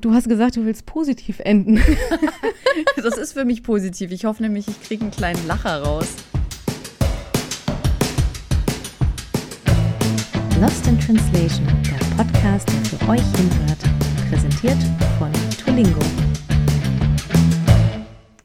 Du hast gesagt, du willst positiv enden. das ist für mich positiv. Ich hoffe nämlich, ich kriege einen kleinen Lacher raus. Lost in Translation, der Podcast, der für euch hinhört. Präsentiert von Tulingo.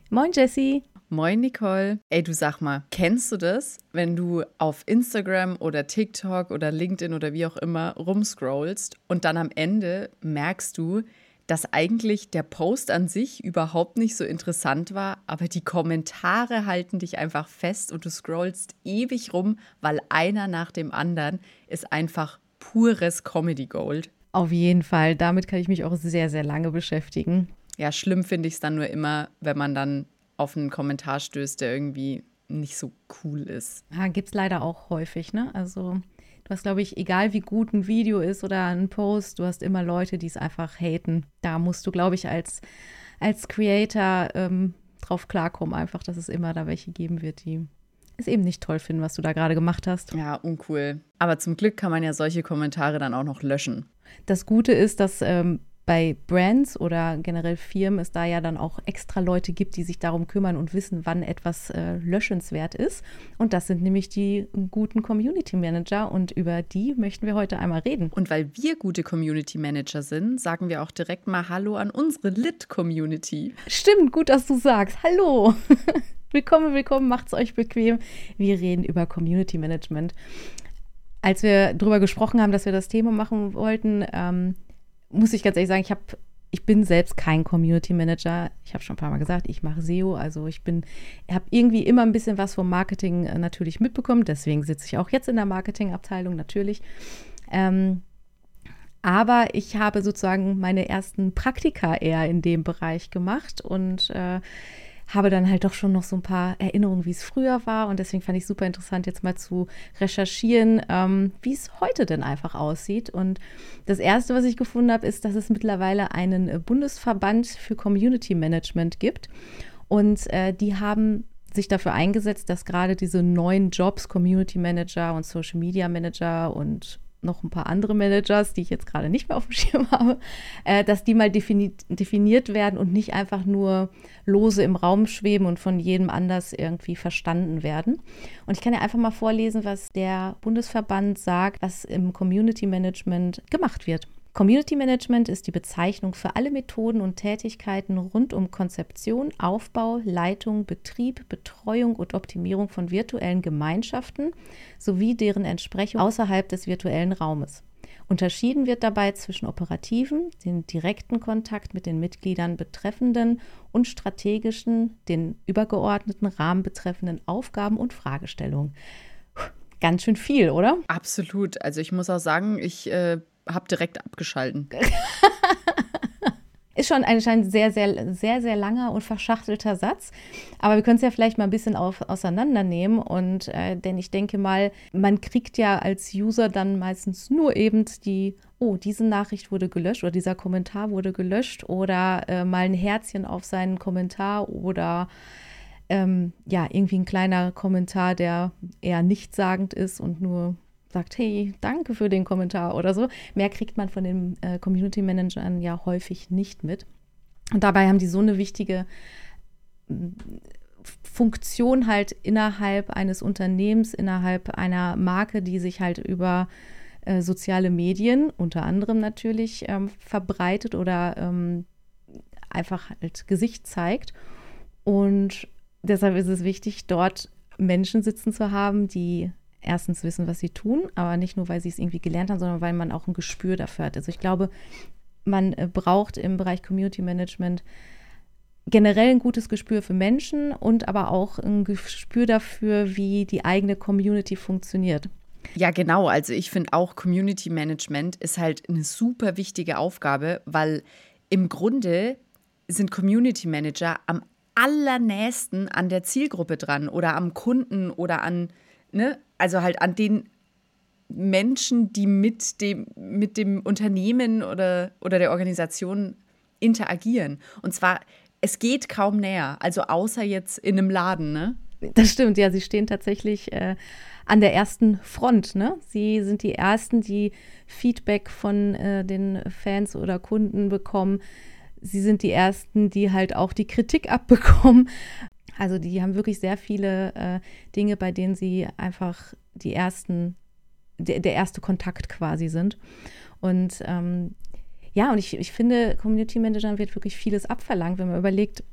Moin Jessie. Moin Nicole. Ey, du sag mal, kennst du das, wenn du auf Instagram oder TikTok oder LinkedIn oder wie auch immer rumscrollst und dann am Ende merkst du, dass eigentlich der Post an sich überhaupt nicht so interessant war, aber die Kommentare halten dich einfach fest und du scrollst ewig rum, weil einer nach dem anderen ist einfach pures Comedy Gold. Auf jeden Fall, damit kann ich mich auch sehr, sehr lange beschäftigen. Ja, schlimm finde ich es dann nur immer, wenn man dann auf einen Kommentar stößt, der irgendwie nicht so cool ist. Ja, gibt es leider auch häufig, ne? Also Du hast, glaube ich, egal wie gut ein Video ist oder ein Post, du hast immer Leute, die es einfach haten. Da musst du, glaube ich, als, als Creator ähm, drauf klarkommen, einfach, dass es immer da welche geben wird, die es eben nicht toll finden, was du da gerade gemacht hast. Ja, uncool. Aber zum Glück kann man ja solche Kommentare dann auch noch löschen. Das Gute ist, dass ähm, bei Brands oder generell Firmen es da ja dann auch extra Leute gibt, die sich darum kümmern und wissen, wann etwas äh, löschenswert ist. Und das sind nämlich die guten Community Manager und über die möchten wir heute einmal reden. Und weil wir gute Community Manager sind, sagen wir auch direkt mal Hallo an unsere Lit-Community. Stimmt, gut, dass du sagst. Hallo. willkommen, willkommen, macht's euch bequem. Wir reden über Community Management. Als wir darüber gesprochen haben, dass wir das Thema machen wollten, ähm, muss ich ganz ehrlich sagen, ich habe ich bin selbst kein Community Manager. Ich habe schon ein paar Mal gesagt, ich mache SEO. Also ich bin, habe irgendwie immer ein bisschen was vom Marketing äh, natürlich mitbekommen. Deswegen sitze ich auch jetzt in der Marketingabteilung natürlich. Ähm, aber ich habe sozusagen meine ersten Praktika eher in dem Bereich gemacht und äh, habe dann halt doch schon noch so ein paar Erinnerungen, wie es früher war. Und deswegen fand ich super interessant, jetzt mal zu recherchieren, ähm, wie es heute denn einfach aussieht. Und das Erste, was ich gefunden habe, ist, dass es mittlerweile einen äh, Bundesverband für Community Management gibt. Und äh, die haben sich dafür eingesetzt, dass gerade diese neuen Jobs, Community Manager und Social Media Manager und noch ein paar andere Managers, die ich jetzt gerade nicht mehr auf dem Schirm habe, äh, dass die mal defini definiert werden und nicht einfach nur lose im Raum schweben und von jedem anders irgendwie verstanden werden. Und ich kann ja einfach mal vorlesen, was der Bundesverband sagt, was im Community Management gemacht wird. Community Management ist die Bezeichnung für alle Methoden und Tätigkeiten rund um Konzeption, Aufbau, Leitung, Betrieb, Betreuung und Optimierung von virtuellen Gemeinschaften sowie deren Entsprechung außerhalb des virtuellen Raumes. Unterschieden wird dabei zwischen operativen, den direkten Kontakt mit den Mitgliedern betreffenden und strategischen, den übergeordneten Rahmen betreffenden Aufgaben und Fragestellungen. Ganz schön viel, oder? Absolut. Also ich muss auch sagen, ich äh, habe direkt abgeschalten. Ist schon anscheinend sehr, sehr, sehr, sehr langer und verschachtelter Satz. Aber wir können es ja vielleicht mal ein bisschen auf, auseinandernehmen. Und äh, denn ich denke mal, man kriegt ja als User dann meistens nur eben die, oh, diese Nachricht wurde gelöscht oder dieser Kommentar wurde gelöscht oder äh, mal ein Herzchen auf seinen Kommentar oder ähm, ja, irgendwie ein kleiner Kommentar, der eher nichtssagend ist und nur sagt, hey, danke für den Kommentar oder so. Mehr kriegt man von den äh, Community Managern ja häufig nicht mit. Und dabei haben die so eine wichtige mm, Funktion halt innerhalb eines Unternehmens, innerhalb einer Marke, die sich halt über äh, soziale Medien unter anderem natürlich ähm, verbreitet oder ähm, einfach halt Gesicht zeigt. Und deshalb ist es wichtig, dort Menschen sitzen zu haben, die erstens wissen, was sie tun, aber nicht nur, weil sie es irgendwie gelernt haben, sondern weil man auch ein Gespür dafür hat. Also ich glaube, man äh, braucht im Bereich Community Management generell ein gutes Gespür für Menschen und aber auch ein Gespür dafür, wie die eigene Community funktioniert. Ja, genau. Also ich finde auch Community Management ist halt eine super wichtige Aufgabe, weil im Grunde sind Community Manager am allernächsten an der Zielgruppe dran oder am Kunden oder an ne, also halt an den Menschen, die mit dem, mit dem Unternehmen oder, oder der Organisation interagieren. Und zwar, es geht kaum näher, also außer jetzt in einem Laden, ne? Das stimmt, ja, sie stehen tatsächlich äh, an der ersten Front. Ne? Sie sind die Ersten, die Feedback von äh, den Fans oder Kunden bekommen. Sie sind die Ersten, die halt auch die Kritik abbekommen. Also die haben wirklich sehr viele äh, Dinge, bei denen sie einfach die ersten, der, der erste Kontakt quasi sind. Und ähm, ja, und ich, ich finde, Community Managern wird wirklich vieles abverlangt, wenn man überlegt,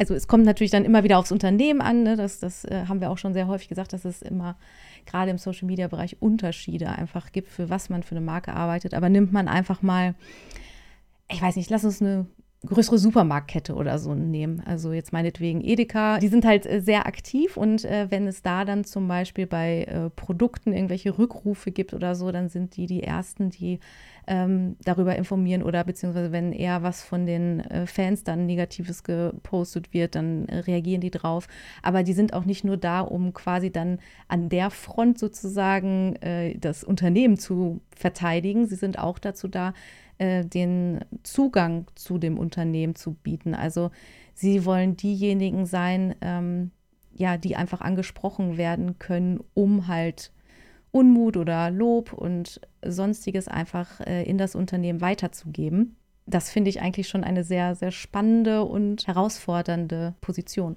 also es kommt natürlich dann immer wieder aufs Unternehmen an, ne? das, das äh, haben wir auch schon sehr häufig gesagt, dass es immer gerade im Social-Media-Bereich Unterschiede einfach gibt, für was man für eine Marke arbeitet. Aber nimmt man einfach mal, ich weiß nicht, lass uns eine größere Supermarktkette oder so nehmen. Also jetzt meinetwegen Edeka. Die sind halt äh, sehr aktiv und äh, wenn es da dann zum Beispiel bei äh, Produkten irgendwelche Rückrufe gibt oder so, dann sind die die Ersten, die ähm, darüber informieren oder beziehungsweise wenn eher was von den äh, Fans dann Negatives gepostet wird, dann äh, reagieren die drauf. Aber die sind auch nicht nur da, um quasi dann an der Front sozusagen äh, das Unternehmen zu verteidigen. Sie sind auch dazu da, äh, den Zugang zu dem Unternehmen zu bieten. Also sie wollen diejenigen sein, ähm, ja, die einfach angesprochen werden können, um halt Unmut oder Lob und sonstiges einfach äh, in das Unternehmen weiterzugeben. Das finde ich eigentlich schon eine sehr, sehr spannende und herausfordernde Position.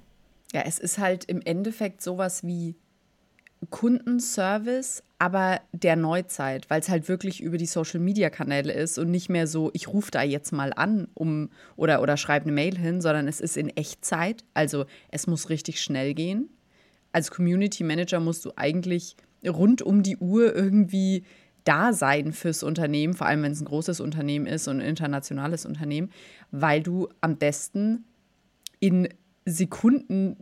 Ja, es ist halt im Endeffekt sowas wie Kundenservice, aber der Neuzeit, weil es halt wirklich über die Social Media Kanäle ist und nicht mehr so, ich rufe da jetzt mal an um oder, oder schreibe eine Mail hin, sondern es ist in Echtzeit. Also es muss richtig schnell gehen. Als Community Manager musst du eigentlich rund um die Uhr irgendwie da sein fürs Unternehmen, vor allem wenn es ein großes Unternehmen ist und ein internationales Unternehmen, weil du am besten in Sekunden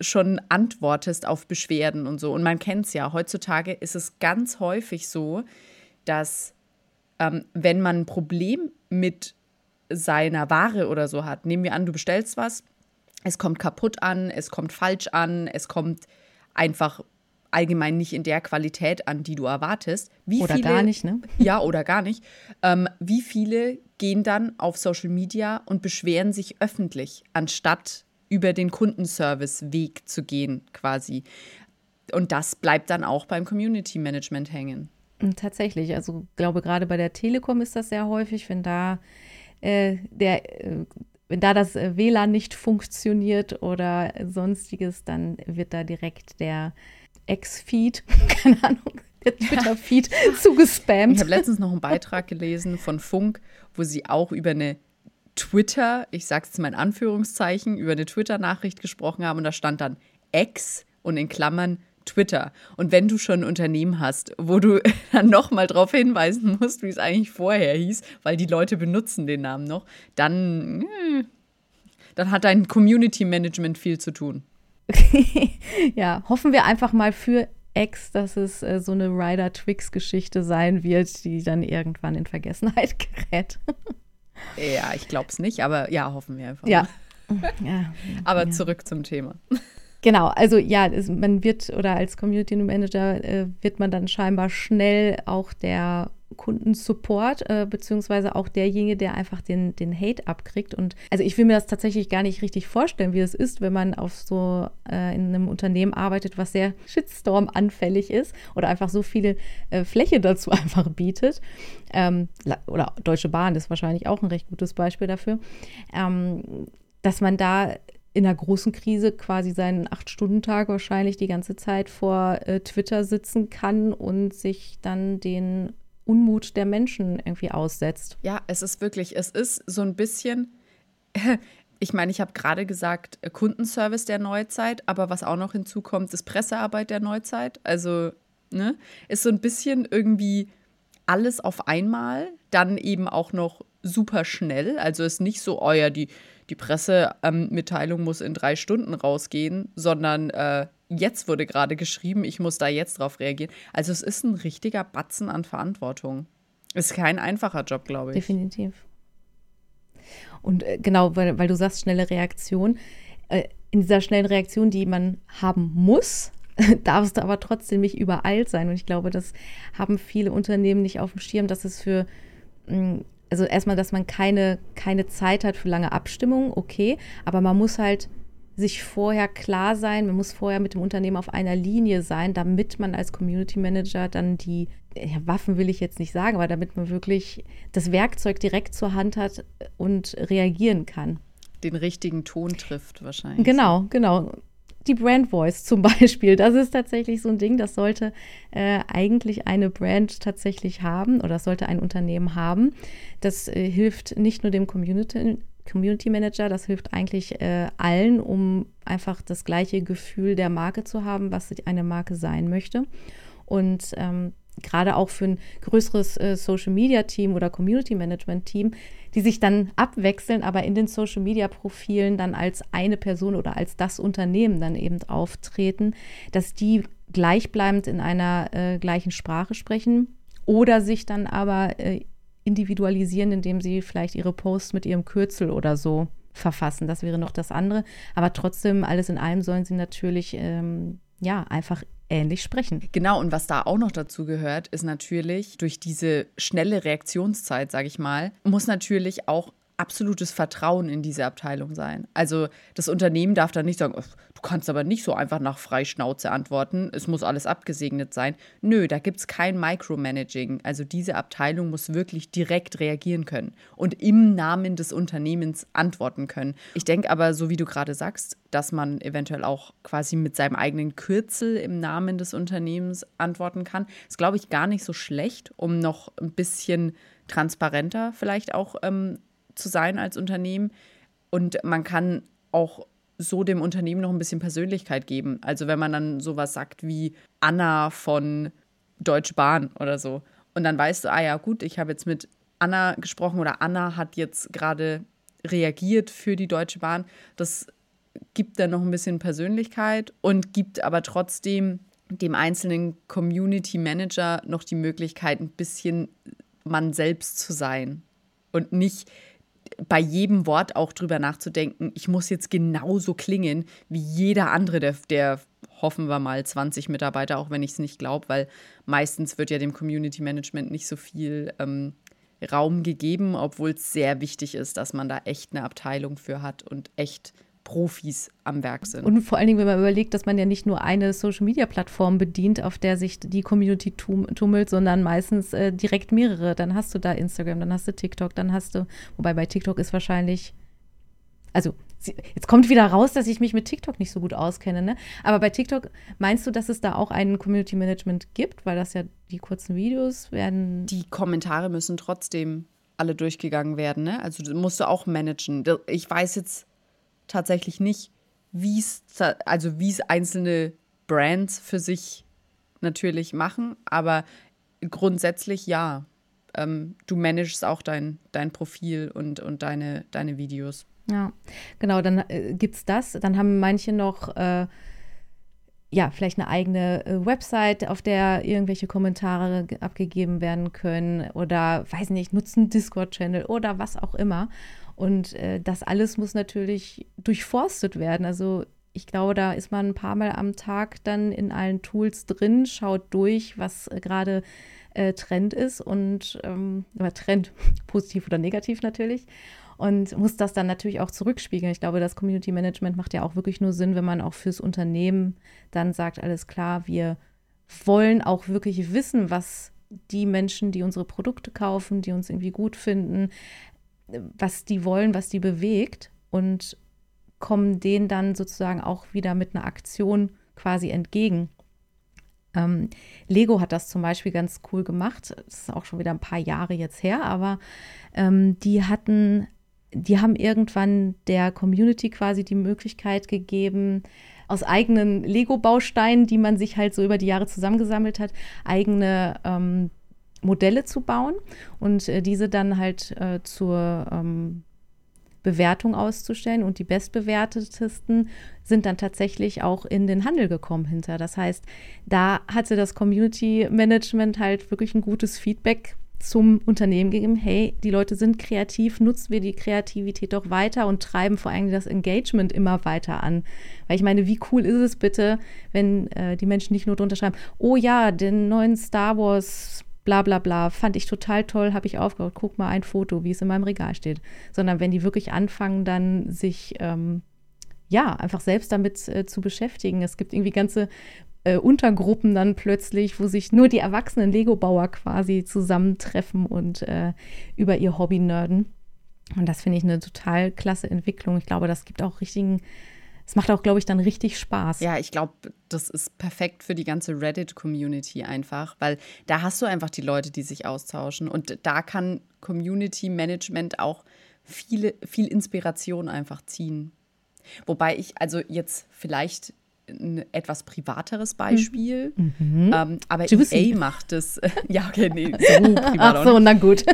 schon antwortest auf Beschwerden und so. Und man kennt es ja, heutzutage ist es ganz häufig so, dass ähm, wenn man ein Problem mit seiner Ware oder so hat, nehmen wir an, du bestellst was, es kommt kaputt an, es kommt falsch an, es kommt einfach allgemein nicht in der Qualität an, die du erwartest. Wie oder viele, gar nicht, ne? Ja, oder gar nicht. Ähm, wie viele gehen dann auf Social Media und beschweren sich öffentlich, anstatt über den Kundenservice-Weg zu gehen, quasi. Und das bleibt dann auch beim Community Management hängen. Tatsächlich, also glaube gerade bei der Telekom ist das sehr häufig, wenn da äh, der äh, wenn da das äh, WLAN nicht funktioniert oder sonstiges, dann wird da direkt der Ex-Feed, keine Ahnung, der Twitter-Feed ja. zugespammt. Ich habe letztens noch einen Beitrag gelesen von Funk, wo sie auch über eine Twitter, ich sage jetzt mal in Anführungszeichen, über eine Twitter-Nachricht gesprochen haben und da stand dann Ex und in Klammern Twitter. Und wenn du schon ein Unternehmen hast, wo du dann nochmal darauf hinweisen musst, wie es eigentlich vorher hieß, weil die Leute benutzen den Namen noch, dann, hm, dann hat dein Community Management viel zu tun. ja, hoffen wir einfach mal für Ex, dass es äh, so eine Rider-Twix-Geschichte sein wird, die dann irgendwann in Vergessenheit gerät. Ja, ich glaube es nicht, aber ja, hoffen wir einfach. Ja. ja aber zurück zum Thema. Genau, also ja, es, man wird oder als Community Manager äh, wird man dann scheinbar schnell auch der Kundensupport, äh, beziehungsweise auch derjenige, der einfach den, den Hate abkriegt. Und also ich will mir das tatsächlich gar nicht richtig vorstellen, wie es ist, wenn man auf so äh, in einem Unternehmen arbeitet, was sehr Shitstorm-anfällig ist oder einfach so viele äh, Fläche dazu einfach bietet. Ähm, oder Deutsche Bahn ist wahrscheinlich auch ein recht gutes Beispiel dafür. Ähm, dass man da in einer großen Krise quasi seinen Acht-Stunden-Tag wahrscheinlich die ganze Zeit vor äh, Twitter sitzen kann und sich dann den Unmut der Menschen irgendwie aussetzt. Ja, es ist wirklich, es ist so ein bisschen, ich meine, ich habe gerade gesagt, äh, Kundenservice der Neuzeit, aber was auch noch hinzukommt, ist Pressearbeit der Neuzeit. Also, ne, ist so ein bisschen irgendwie alles auf einmal, dann eben auch noch super schnell. Also ist nicht so, oh ja, die, die Pressemitteilung ähm, muss in drei Stunden rausgehen, sondern äh, jetzt wurde gerade geschrieben, ich muss da jetzt drauf reagieren. Also es ist ein richtiger Batzen an Verantwortung. Ist kein einfacher Job, glaube ich. Definitiv. Und äh, genau, weil, weil du sagst, schnelle Reaktion. Äh, in dieser schnellen Reaktion, die man haben muss, darfst du aber trotzdem nicht übereilt sein. Und ich glaube, das haben viele Unternehmen nicht auf dem Schirm, dass es für, mm, also erstmal, dass man keine, keine Zeit hat für lange Abstimmungen, okay, aber man muss halt sich vorher klar sein, man muss vorher mit dem Unternehmen auf einer Linie sein, damit man als Community Manager dann die ja, Waffen will ich jetzt nicht sagen, aber damit man wirklich das Werkzeug direkt zur Hand hat und reagieren kann. Den richtigen Ton trifft wahrscheinlich. Genau, genau. Die Brand Voice zum Beispiel, das ist tatsächlich so ein Ding, das sollte äh, eigentlich eine Brand tatsächlich haben oder das sollte ein Unternehmen haben. Das äh, hilft nicht nur dem Community, Community Manager, das hilft eigentlich äh, allen, um einfach das gleiche Gefühl der Marke zu haben, was eine Marke sein möchte. Und ähm, gerade auch für ein größeres äh, Social Media Team oder Community Management Team, die sich dann abwechseln, aber in den Social Media Profilen dann als eine Person oder als das Unternehmen dann eben auftreten, dass die gleichbleibend in einer äh, gleichen Sprache sprechen oder sich dann aber äh, individualisieren, indem sie vielleicht ihre Posts mit ihrem Kürzel oder so verfassen. Das wäre noch das andere. Aber trotzdem, alles in allem sollen sie natürlich ähm, ja einfach ähnlich sprechen. Genau, und was da auch noch dazu gehört, ist natürlich durch diese schnelle Reaktionszeit, sage ich mal, muss natürlich auch absolutes Vertrauen in diese Abteilung sein. Also das Unternehmen darf dann nicht sagen, du kannst aber nicht so einfach nach Freischnauze antworten, es muss alles abgesegnet sein. Nö, da gibt es kein Micromanaging. Also diese Abteilung muss wirklich direkt reagieren können und im Namen des Unternehmens antworten können. Ich denke aber, so wie du gerade sagst, dass man eventuell auch quasi mit seinem eigenen Kürzel im Namen des Unternehmens antworten kann, ist, glaube ich, gar nicht so schlecht, um noch ein bisschen transparenter vielleicht auch ähm, zu sein als Unternehmen. Und man kann auch so dem Unternehmen noch ein bisschen Persönlichkeit geben. Also wenn man dann sowas sagt wie Anna von Deutsche Bahn oder so. Und dann weißt du, ah ja, gut, ich habe jetzt mit Anna gesprochen oder Anna hat jetzt gerade reagiert für die Deutsche Bahn. Das gibt dann noch ein bisschen Persönlichkeit und gibt aber trotzdem dem einzelnen Community Manager noch die Möglichkeit, ein bisschen man selbst zu sein und nicht bei jedem Wort auch drüber nachzudenken, ich muss jetzt genauso klingen wie jeder andere, der, der hoffen wir mal 20 Mitarbeiter, auch wenn ich es nicht glaube, weil meistens wird ja dem Community Management nicht so viel ähm, Raum gegeben, obwohl es sehr wichtig ist, dass man da echt eine Abteilung für hat und echt Profis am Werk sind. Und vor allen Dingen, wenn man überlegt, dass man ja nicht nur eine Social-Media-Plattform bedient, auf der sich die Community tummelt, sondern meistens äh, direkt mehrere. Dann hast du da Instagram, dann hast du TikTok, dann hast du, wobei bei TikTok ist wahrscheinlich, also jetzt kommt wieder raus, dass ich mich mit TikTok nicht so gut auskenne, ne? Aber bei TikTok meinst du, dass es da auch ein Community Management gibt, weil das ja die kurzen Videos werden. Die Kommentare müssen trotzdem alle durchgegangen werden, ne? Also musst du auch managen. Ich weiß jetzt tatsächlich nicht, wie es, also wie es einzelne Brands für sich natürlich machen, aber grundsätzlich ja. Ähm, du managst auch dein, dein Profil und, und deine, deine Videos. Ja, genau, dann äh, gibt es das. Dann haben manche noch äh, ja, vielleicht eine eigene äh, Website, auf der irgendwelche Kommentare abgegeben werden können oder, weiß nicht, nutzen Discord-Channel oder was auch immer. Und äh, das alles muss natürlich durchforstet werden. Also ich glaube, da ist man ein paar Mal am Tag dann in allen Tools drin, schaut durch, was äh, gerade äh, Trend ist und ähm, Trend, positiv oder negativ natürlich. Und muss das dann natürlich auch zurückspiegeln. Ich glaube, das Community Management macht ja auch wirklich nur Sinn, wenn man auch fürs Unternehmen dann sagt, alles klar, wir wollen auch wirklich wissen, was die Menschen, die unsere Produkte kaufen, die uns irgendwie gut finden, was die wollen, was die bewegt und kommen denen dann sozusagen auch wieder mit einer Aktion quasi entgegen. Ähm, Lego hat das zum Beispiel ganz cool gemacht. Das ist auch schon wieder ein paar Jahre jetzt her, aber ähm, die hatten, die haben irgendwann der Community quasi die Möglichkeit gegeben, aus eigenen Lego-Bausteinen, die man sich halt so über die Jahre zusammengesammelt hat, eigene ähm, Modelle zu bauen und äh, diese dann halt äh, zur ähm, Bewertung auszustellen. Und die bestbewertetesten sind dann tatsächlich auch in den Handel gekommen hinter. Das heißt, da hatte das Community Management halt wirklich ein gutes Feedback zum Unternehmen gegeben, hey, die Leute sind kreativ, nutzen wir die Kreativität doch weiter und treiben vor allem das Engagement immer weiter an. Weil ich meine, wie cool ist es bitte, wenn äh, die Menschen nicht nur drunter schreiben, oh ja, den neuen Star Wars bla bla bla, fand ich total toll, habe ich aufgehört, guck mal ein Foto, wie es in meinem Regal steht. Sondern wenn die wirklich anfangen, dann sich ähm, ja, einfach selbst damit äh, zu beschäftigen. Es gibt irgendwie ganze äh, Untergruppen dann plötzlich, wo sich nur die erwachsenen Lego-Bauer quasi zusammentreffen und äh, über ihr Hobby nerden. Und das finde ich eine total klasse Entwicklung. Ich glaube, das gibt auch richtigen, es macht auch, glaube ich, dann richtig Spaß. Ja, ich glaube, das ist perfekt für die ganze Reddit-Community einfach, weil da hast du einfach die Leute, die sich austauschen. Und da kann Community Management auch viele, viel Inspiration einfach ziehen. Wobei ich also jetzt vielleicht ein etwas privateres Beispiel. Mhm. Ähm, aber Juicy. EA macht es. ja, okay, nee, so privat. Ach so, na gut.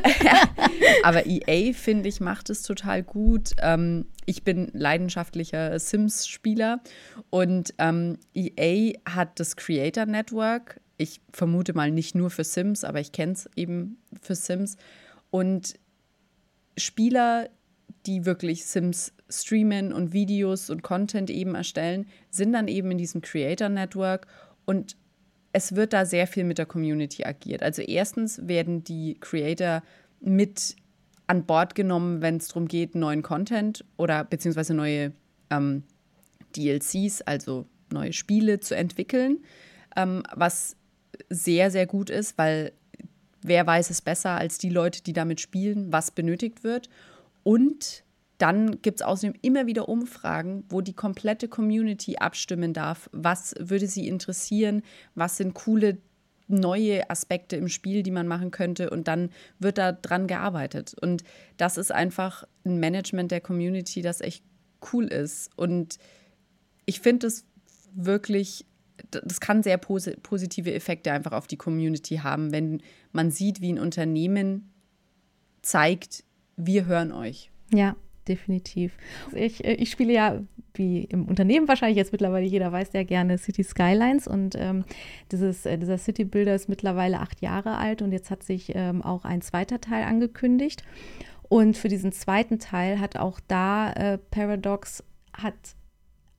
aber EA, finde ich, macht es total gut. Ähm, ich bin leidenschaftlicher Sims-Spieler und ähm, EA hat das Creator Network. Ich vermute mal nicht nur für Sims, aber ich kenne es eben für Sims. Und Spieler, die wirklich Sims streamen und Videos und Content eben erstellen, sind dann eben in diesem Creator Network und es wird da sehr viel mit der Community agiert. Also erstens werden die Creator mit an Bord genommen, wenn es darum geht, neuen Content oder beziehungsweise neue ähm, DLCs, also neue Spiele zu entwickeln, ähm, was sehr, sehr gut ist, weil wer weiß es besser als die Leute, die damit spielen, was benötigt wird. Und dann gibt es außerdem immer wieder Umfragen, wo die komplette Community abstimmen darf. Was würde sie interessieren? Was sind coole neue Aspekte im Spiel, die man machen könnte? Und dann wird da dran gearbeitet. Und das ist einfach ein Management der Community, das echt cool ist. Und ich finde es wirklich das kann sehr positive Effekte einfach auf die Community haben, wenn man sieht, wie ein Unternehmen zeigt, wir hören euch. Ja, definitiv. Ich, äh, ich spiele ja, wie im Unternehmen wahrscheinlich jetzt mittlerweile jeder weiß, ja gerne City Skylines und ähm, dieses, äh, dieser City Builder ist mittlerweile acht Jahre alt und jetzt hat sich ähm, auch ein zweiter Teil angekündigt. Und für diesen zweiten Teil hat auch da äh, Paradox hat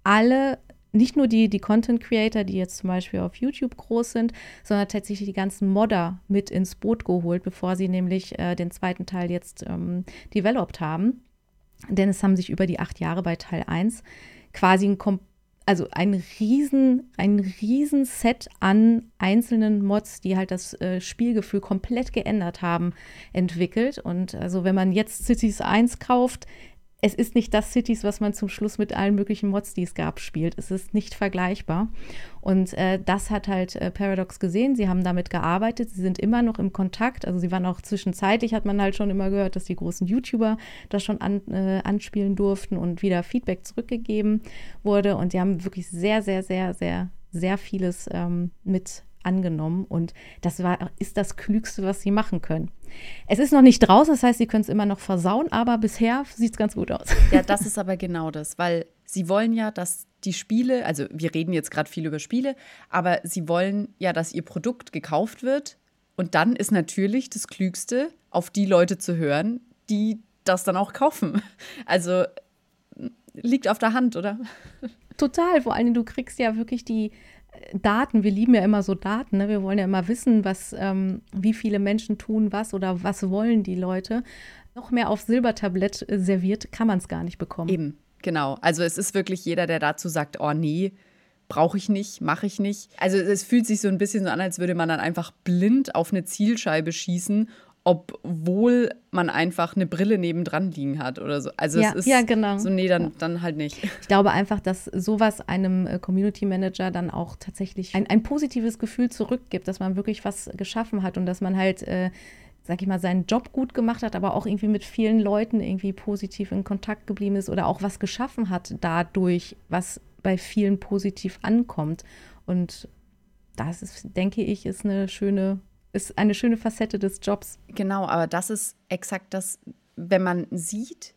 alle nicht nur die, die Content Creator, die jetzt zum Beispiel auf YouTube groß sind, sondern tatsächlich die ganzen Modder mit ins Boot geholt, bevor sie nämlich äh, den zweiten Teil jetzt ähm, developed haben. Denn es haben sich über die acht Jahre bei Teil 1 quasi ein, also ein riesen, ein riesen Set an einzelnen Mods, die halt das äh, Spielgefühl komplett geändert haben, entwickelt. Und also wenn man jetzt Cities 1 kauft, es ist nicht das Cities, was man zum Schluss mit allen möglichen Mods, die es gab, spielt. Es ist nicht vergleichbar. Und äh, das hat halt äh, Paradox gesehen. Sie haben damit gearbeitet. Sie sind immer noch im Kontakt. Also sie waren auch zwischenzeitlich, hat man halt schon immer gehört, dass die großen YouTuber das schon an, äh, anspielen durften und wieder Feedback zurückgegeben wurde. Und die haben wirklich sehr, sehr, sehr, sehr, sehr vieles ähm, mit angenommen und das war, ist das Klügste, was sie machen können. Es ist noch nicht draußen, das heißt, sie können es immer noch versauen, aber bisher sieht es ganz gut aus. Ja, das ist aber genau das, weil sie wollen ja, dass die Spiele, also wir reden jetzt gerade viel über Spiele, aber sie wollen ja, dass ihr Produkt gekauft wird und dann ist natürlich das Klügste, auf die Leute zu hören, die das dann auch kaufen. Also liegt auf der Hand, oder? Total, vor allem du kriegst ja wirklich die Daten, wir lieben ja immer so Daten, ne? wir wollen ja immer wissen, was, ähm, wie viele Menschen tun was oder was wollen die Leute. Noch mehr auf Silbertablett serviert kann man es gar nicht bekommen. Eben, genau. Also es ist wirklich jeder, der dazu sagt, oh nee, brauche ich nicht, mache ich nicht. Also es fühlt sich so ein bisschen so an, als würde man dann einfach blind auf eine Zielscheibe schießen obwohl man einfach eine Brille nebendran liegen hat oder so. Also ja, es ist ja, genau. so, nee, dann, dann halt nicht. Ich glaube einfach, dass sowas einem äh, Community Manager dann auch tatsächlich ein, ein positives Gefühl zurückgibt, dass man wirklich was geschaffen hat und dass man halt, äh, sag ich mal, seinen Job gut gemacht hat, aber auch irgendwie mit vielen Leuten irgendwie positiv in Kontakt geblieben ist oder auch was geschaffen hat dadurch, was bei vielen positiv ankommt. Und das ist, denke ich, ist eine schöne ist eine schöne Facette des Jobs. Genau, aber das ist exakt das, wenn man sieht,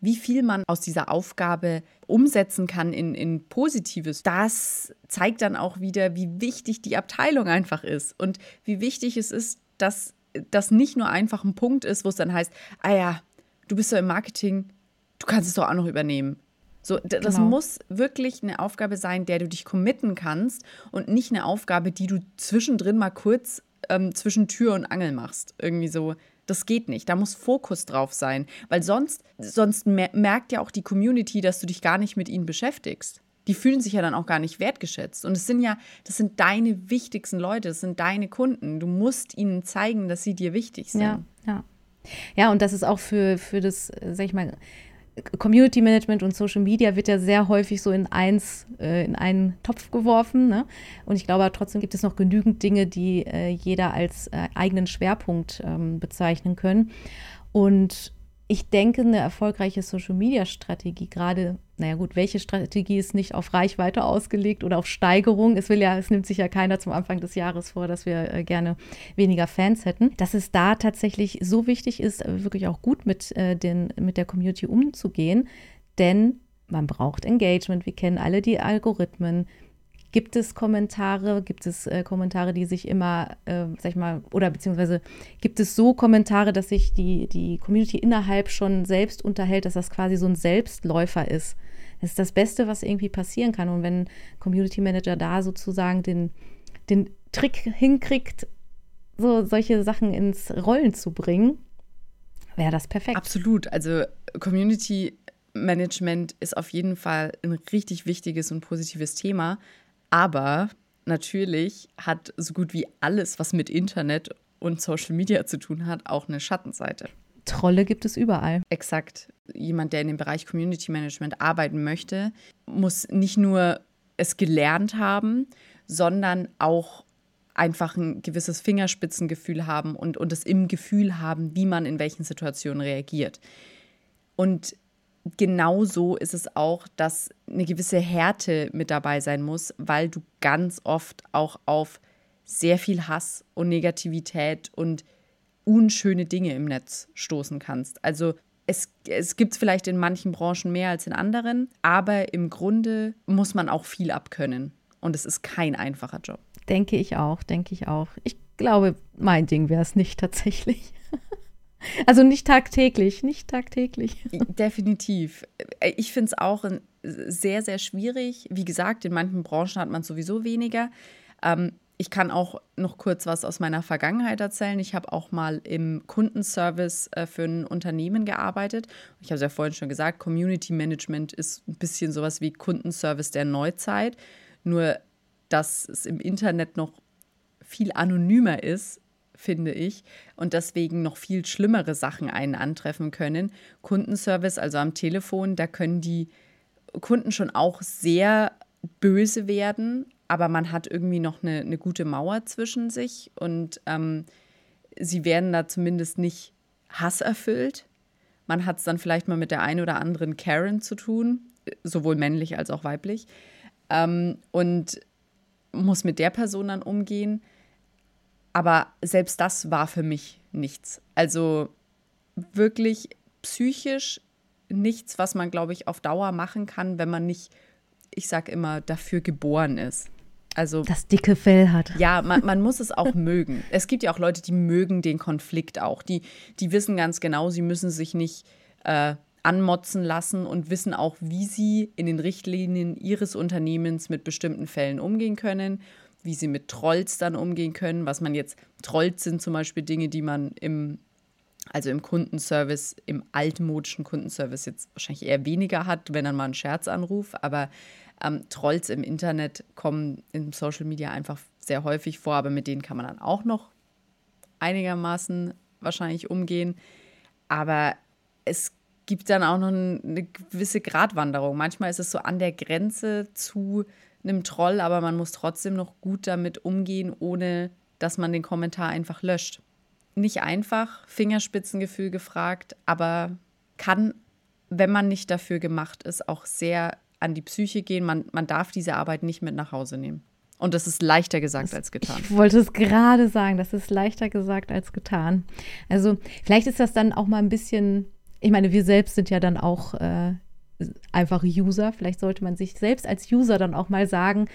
wie viel man aus dieser Aufgabe umsetzen kann in, in Positives, das zeigt dann auch wieder, wie wichtig die Abteilung einfach ist und wie wichtig es ist, dass das nicht nur einfach ein Punkt ist, wo es dann heißt, ah ja, du bist ja im Marketing, du kannst es doch auch noch übernehmen. So, das genau. muss wirklich eine Aufgabe sein, der du dich committen kannst und nicht eine Aufgabe, die du zwischendrin mal kurz ähm, zwischen Tür und Angel machst. Irgendwie so, Das geht nicht. Da muss Fokus drauf sein. Weil sonst, sonst merkt ja auch die Community, dass du dich gar nicht mit ihnen beschäftigst. Die fühlen sich ja dann auch gar nicht wertgeschätzt. Und es sind ja, das sind deine wichtigsten Leute, das sind deine Kunden. Du musst ihnen zeigen, dass sie dir wichtig sind. Ja, ja. Ja, und das ist auch für, für das, sag ich mal, Community Management und Social Media wird ja sehr häufig so in eins, äh, in einen Topf geworfen. Ne? Und ich glaube, trotzdem gibt es noch genügend Dinge, die äh, jeder als äh, eigenen Schwerpunkt ähm, bezeichnen können. Und ich denke, eine erfolgreiche Social-Media-Strategie, gerade, naja gut, welche Strategie ist nicht auf Reichweite ausgelegt oder auf Steigerung? Es will ja, es nimmt sich ja keiner zum Anfang des Jahres vor, dass wir äh, gerne weniger Fans hätten. Dass es da tatsächlich so wichtig ist, wirklich auch gut mit, äh, den, mit der Community umzugehen, denn man braucht Engagement. Wir kennen alle die Algorithmen. Gibt es Kommentare? Gibt es äh, Kommentare, die sich immer, äh, sag ich mal, oder beziehungsweise gibt es so Kommentare, dass sich die, die Community innerhalb schon selbst unterhält, dass das quasi so ein Selbstläufer ist? Das ist das Beste, was irgendwie passieren kann. Und wenn Community Manager da sozusagen den, den Trick hinkriegt, so solche Sachen ins Rollen zu bringen, wäre das perfekt. Absolut. Also Community Management ist auf jeden Fall ein richtig wichtiges und positives Thema. Aber natürlich hat so gut wie alles, was mit Internet und Social Media zu tun hat, auch eine Schattenseite. Trolle gibt es überall. Exakt. Jemand, der in dem Bereich Community Management arbeiten möchte, muss nicht nur es gelernt haben, sondern auch einfach ein gewisses Fingerspitzengefühl haben und, und es im Gefühl haben, wie man in welchen Situationen reagiert. Und genauso ist es auch, dass eine gewisse Härte mit dabei sein muss, weil du ganz oft auch auf sehr viel Hass und Negativität und unschöne Dinge im Netz stoßen kannst. Also es, es gibt es vielleicht in manchen Branchen mehr als in anderen, aber im Grunde muss man auch viel abkönnen. Und es ist kein einfacher Job. Denke ich auch, denke ich auch. Ich glaube, mein Ding wäre es nicht tatsächlich. Also nicht tagtäglich, nicht tagtäglich. Definitiv. Ich finde es auch sehr, sehr schwierig. Wie gesagt, in manchen Branchen hat man sowieso weniger. Ähm, ich kann auch noch kurz was aus meiner Vergangenheit erzählen. Ich habe auch mal im Kundenservice äh, für ein Unternehmen gearbeitet. Ich habe es ja vorhin schon gesagt, Community Management ist ein bisschen sowas wie Kundenservice der Neuzeit. Nur, dass es im Internet noch viel anonymer ist finde ich, und deswegen noch viel schlimmere Sachen einen antreffen können. Kundenservice, also am Telefon, da können die Kunden schon auch sehr böse werden, aber man hat irgendwie noch eine, eine gute Mauer zwischen sich und ähm, sie werden da zumindest nicht hasserfüllt. Man hat es dann vielleicht mal mit der einen oder anderen Karen zu tun, sowohl männlich als auch weiblich, ähm, und muss mit der Person dann umgehen. Aber selbst das war für mich nichts. Also wirklich psychisch nichts, was man, glaube ich, auf Dauer machen kann, wenn man nicht, ich sage immer, dafür geboren ist. Also das dicke Fell hat. Ja, man, man muss es auch mögen. Es gibt ja auch Leute, die mögen den Konflikt auch. Die, die wissen ganz genau, sie müssen sich nicht äh, anmotzen lassen und wissen auch, wie sie in den Richtlinien ihres Unternehmens mit bestimmten Fällen umgehen können wie sie mit Trolls dann umgehen können. Was man jetzt, Trolls sind zum Beispiel Dinge, die man im, also im Kundenservice, im altmodischen Kundenservice jetzt wahrscheinlich eher weniger hat, wenn dann mal ein Scherzanruf. Aber ähm, Trolls im Internet kommen in Social Media einfach sehr häufig vor, aber mit denen kann man dann auch noch einigermaßen wahrscheinlich umgehen. Aber es gibt dann auch noch eine gewisse Gratwanderung. Manchmal ist es so an der Grenze zu einem Troll, aber man muss trotzdem noch gut damit umgehen, ohne dass man den Kommentar einfach löscht. Nicht einfach, Fingerspitzengefühl gefragt, aber kann, wenn man nicht dafür gemacht ist, auch sehr an die Psyche gehen. Man, man darf diese Arbeit nicht mit nach Hause nehmen. Und das ist leichter gesagt als getan. Ich wollte es gerade sagen, das ist leichter gesagt als getan. Also vielleicht ist das dann auch mal ein bisschen, ich meine, wir selbst sind ja dann auch äh, einfach User. Vielleicht sollte man sich selbst als User dann auch mal sagen,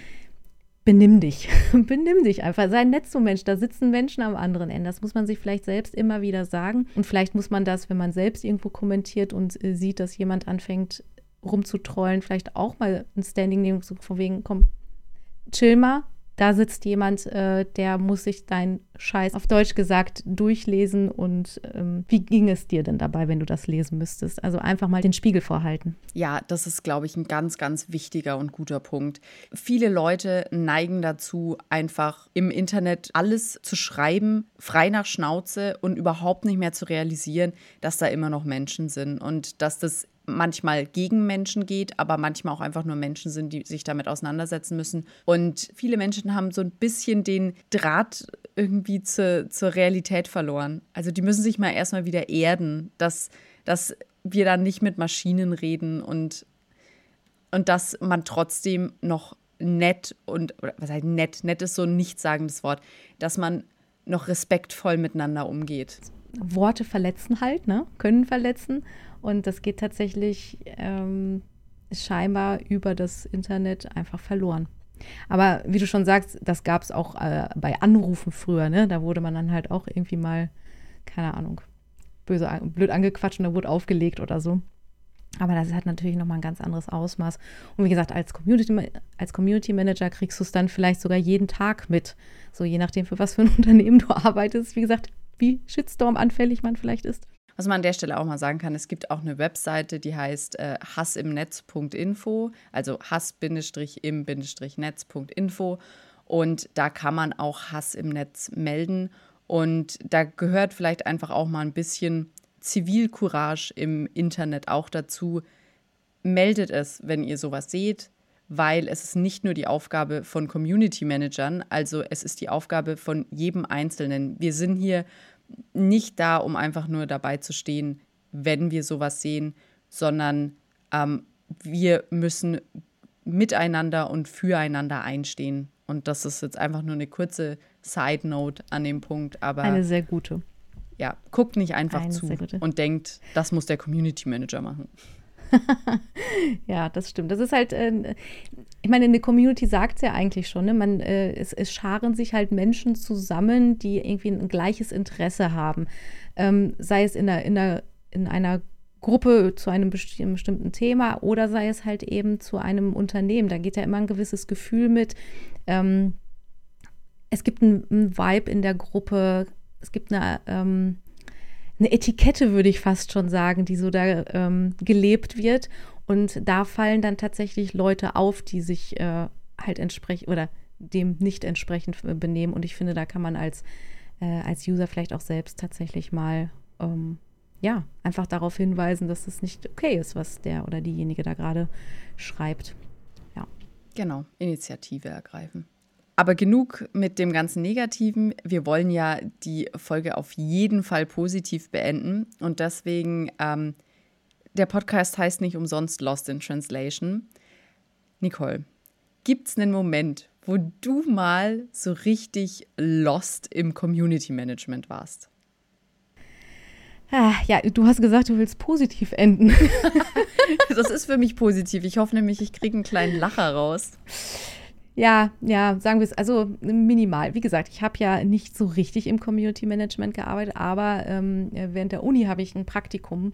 benimm dich. benimm dich einfach. Sei ein zum Mensch. Da sitzen Menschen am anderen Ende. Das muss man sich vielleicht selbst immer wieder sagen. Und vielleicht muss man das, wenn man selbst irgendwo kommentiert und äh, sieht, dass jemand anfängt rumzutrollen, vielleicht auch mal ein Standing nehmen, so von wegen, komm, chill mal, da sitzt jemand, äh, der muss sich deinen Scheiß auf Deutsch gesagt durchlesen und ähm, wie ging es dir denn dabei, wenn du das lesen müsstest? Also einfach mal den Spiegel vorhalten. Ja, das ist, glaube ich, ein ganz, ganz wichtiger und guter Punkt. Viele Leute neigen dazu, einfach im Internet alles zu schreiben, frei nach Schnauze und überhaupt nicht mehr zu realisieren, dass da immer noch Menschen sind und dass das manchmal gegen Menschen geht, aber manchmal auch einfach nur Menschen sind, die sich damit auseinandersetzen müssen. Und viele Menschen haben so ein bisschen den Draht irgendwie zu, zur Realität verloren. Also die müssen sich mal erstmal wieder erden, dass, dass wir dann nicht mit Maschinen reden und, und dass man trotzdem noch nett und, was heißt nett, nett ist so ein nichtssagendes Wort, dass man noch respektvoll miteinander umgeht. Worte verletzen halt, ne? Können verletzen. Und das geht tatsächlich ähm, scheinbar über das Internet einfach verloren. Aber wie du schon sagst, das gab es auch äh, bei Anrufen früher, ne? Da wurde man dann halt auch irgendwie mal, keine Ahnung, böse, blöd angequatscht und da wurde aufgelegt oder so. Aber das hat natürlich nochmal ein ganz anderes Ausmaß. Und wie gesagt, als Community, als Community Manager kriegst du es dann vielleicht sogar jeden Tag mit. So je nachdem, für was für ein Unternehmen du arbeitest. Wie gesagt, wie Shitstorm anfällig man vielleicht ist. Was man an der Stelle auch mal sagen kann, es gibt auch eine Webseite, die heißt äh, hassimnetz.info, also hass-im-netz.info und da kann man auch Hass im Netz melden und da gehört vielleicht einfach auch mal ein bisschen Zivilcourage im Internet auch dazu. Meldet es, wenn ihr sowas seht, weil es ist nicht nur die Aufgabe von Community Managern, also es ist die Aufgabe von jedem Einzelnen. Wir sind hier nicht da, um einfach nur dabei zu stehen, wenn wir sowas sehen, sondern ähm, wir müssen miteinander und füreinander einstehen. Und das ist jetzt einfach nur eine kurze Side Note an dem Punkt. Aber eine sehr gute. Ja, guckt nicht einfach eine zu und denkt, das muss der Community Manager machen. ja, das stimmt. Das ist halt, äh, ich meine, eine Community sagt es ja eigentlich schon, ne? Man, äh, es, es, scharen sich halt Menschen zusammen, die irgendwie ein gleiches Interesse haben. Ähm, sei es in, der, in, der, in einer Gruppe zu einem bestimmten Thema oder sei es halt eben zu einem Unternehmen. Da geht ja immer ein gewisses Gefühl mit. Ähm, es gibt einen Vibe in der Gruppe, es gibt eine, ähm, eine Etikette, würde ich fast schon sagen, die so da ähm, gelebt wird. Und da fallen dann tatsächlich Leute auf, die sich äh, halt entsprechend oder dem nicht entsprechend benehmen. Und ich finde, da kann man als, äh, als User vielleicht auch selbst tatsächlich mal ähm, ja, einfach darauf hinweisen, dass es nicht okay ist, was der oder diejenige da gerade schreibt. Ja. Genau, Initiative ergreifen. Aber genug mit dem ganzen Negativen. Wir wollen ja die Folge auf jeden Fall positiv beenden. Und deswegen, ähm, der Podcast heißt nicht umsonst Lost in Translation. Nicole, gibt es einen Moment, wo du mal so richtig lost im Community Management warst? Ah, ja, du hast gesagt, du willst positiv enden. das ist für mich positiv. Ich hoffe nämlich, ich kriege einen kleinen Lacher raus. Ja, ja, sagen wir es, also minimal. Wie gesagt, ich habe ja nicht so richtig im Community Management gearbeitet, aber ähm, während der Uni habe ich ein Praktikum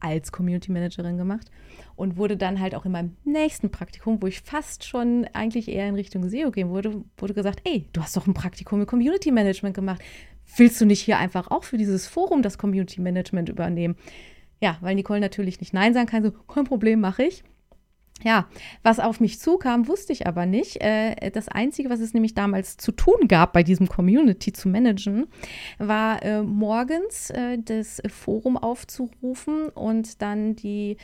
als Community Managerin gemacht und wurde dann halt auch in meinem nächsten Praktikum, wo ich fast schon eigentlich eher in Richtung SEO gehen wurde, wurde gesagt, ey, du hast doch ein Praktikum im Community Management gemacht. Willst du nicht hier einfach auch für dieses Forum das Community Management übernehmen? Ja, weil Nicole natürlich nicht Nein sagen kann, so, kein Problem, mache ich. Ja, was auf mich zukam, wusste ich aber nicht. Äh, das Einzige, was es nämlich damals zu tun gab, bei diesem Community zu managen, war äh, morgens äh, das Forum aufzurufen und dann die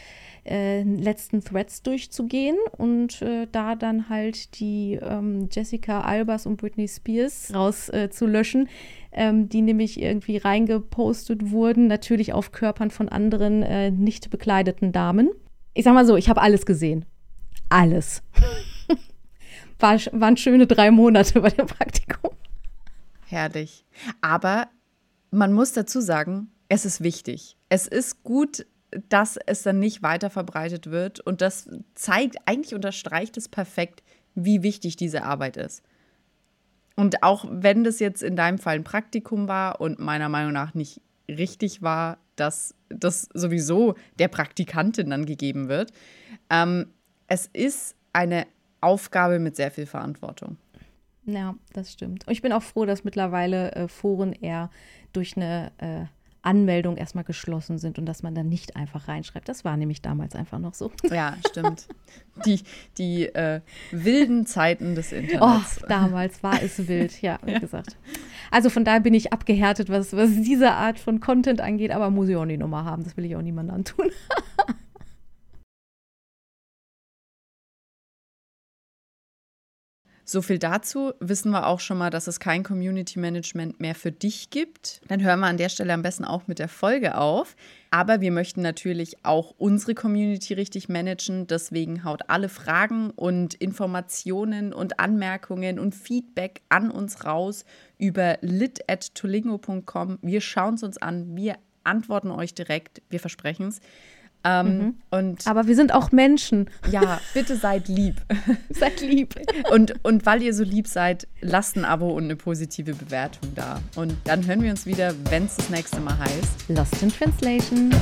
letzten Threads durchzugehen und da dann halt die ähm, Jessica Albers und Britney Spears rauszulöschen, ähm, die nämlich irgendwie reingepostet wurden, natürlich auf Körpern von anderen nicht bekleideten Damen ich sag mal so, ich habe alles gesehen. Alles. War, waren schöne drei Monate bei dem Praktikum. Herrlich. Aber man muss dazu sagen, es ist wichtig. Es ist gut, dass es dann nicht weiter verbreitet wird. Und das zeigt, eigentlich unterstreicht es perfekt, wie wichtig diese Arbeit ist. Und auch wenn das jetzt in deinem Fall ein Praktikum war und meiner Meinung nach nicht richtig war, dass das sowieso der Praktikantin dann gegeben wird. Ähm, es ist eine Aufgabe mit sehr viel Verantwortung. Ja, das stimmt. Und ich bin auch froh, dass mittlerweile äh, Foren eher durch eine äh, Anmeldung erstmal geschlossen sind und dass man dann nicht einfach reinschreibt. Das war nämlich damals einfach noch so. Ja, stimmt. Die, die äh, wilden Zeiten des Internets. Oh, damals war es wild, ja, wie ja. gesagt. Also von daher bin ich abgehärtet, was, was diese Art von Content angeht, aber muss ich auch die Nummer haben. Das will ich auch niemandem antun. So viel dazu. Wissen wir auch schon mal, dass es kein Community Management mehr für dich gibt. Dann hören wir an der Stelle am besten auch mit der Folge auf. Aber wir möchten natürlich auch unsere Community richtig managen. Deswegen haut alle Fragen und Informationen und Anmerkungen und Feedback an uns raus über lit.tolingo.com. Wir schauen es uns an. Wir antworten euch direkt. Wir versprechen es. Ähm, mhm. und Aber wir sind auch Menschen. Ja, bitte seid lieb. seid lieb. Und, und weil ihr so lieb seid, lasst ein Abo und eine positive Bewertung da. Und dann hören wir uns wieder, wenn es das nächste Mal heißt. Lost in Translation.